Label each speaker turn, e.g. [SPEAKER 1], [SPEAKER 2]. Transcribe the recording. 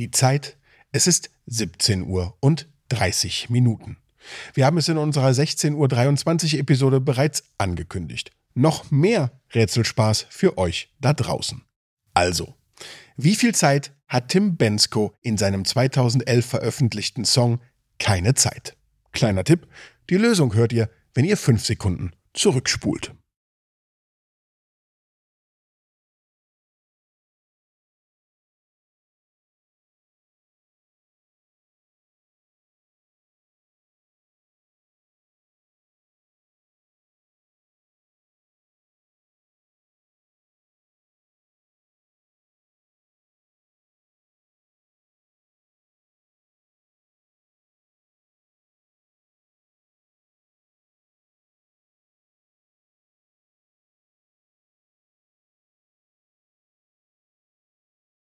[SPEAKER 1] Die Zeit, es ist 17 Uhr und 30 Minuten. Wir haben es in unserer 16.23 Uhr Episode bereits angekündigt. Noch mehr Rätselspaß für euch da draußen. Also, wie viel Zeit hat Tim Bensko in seinem 2011 veröffentlichten Song Keine Zeit? Kleiner Tipp, die Lösung hört ihr, wenn ihr fünf Sekunden zurückspult.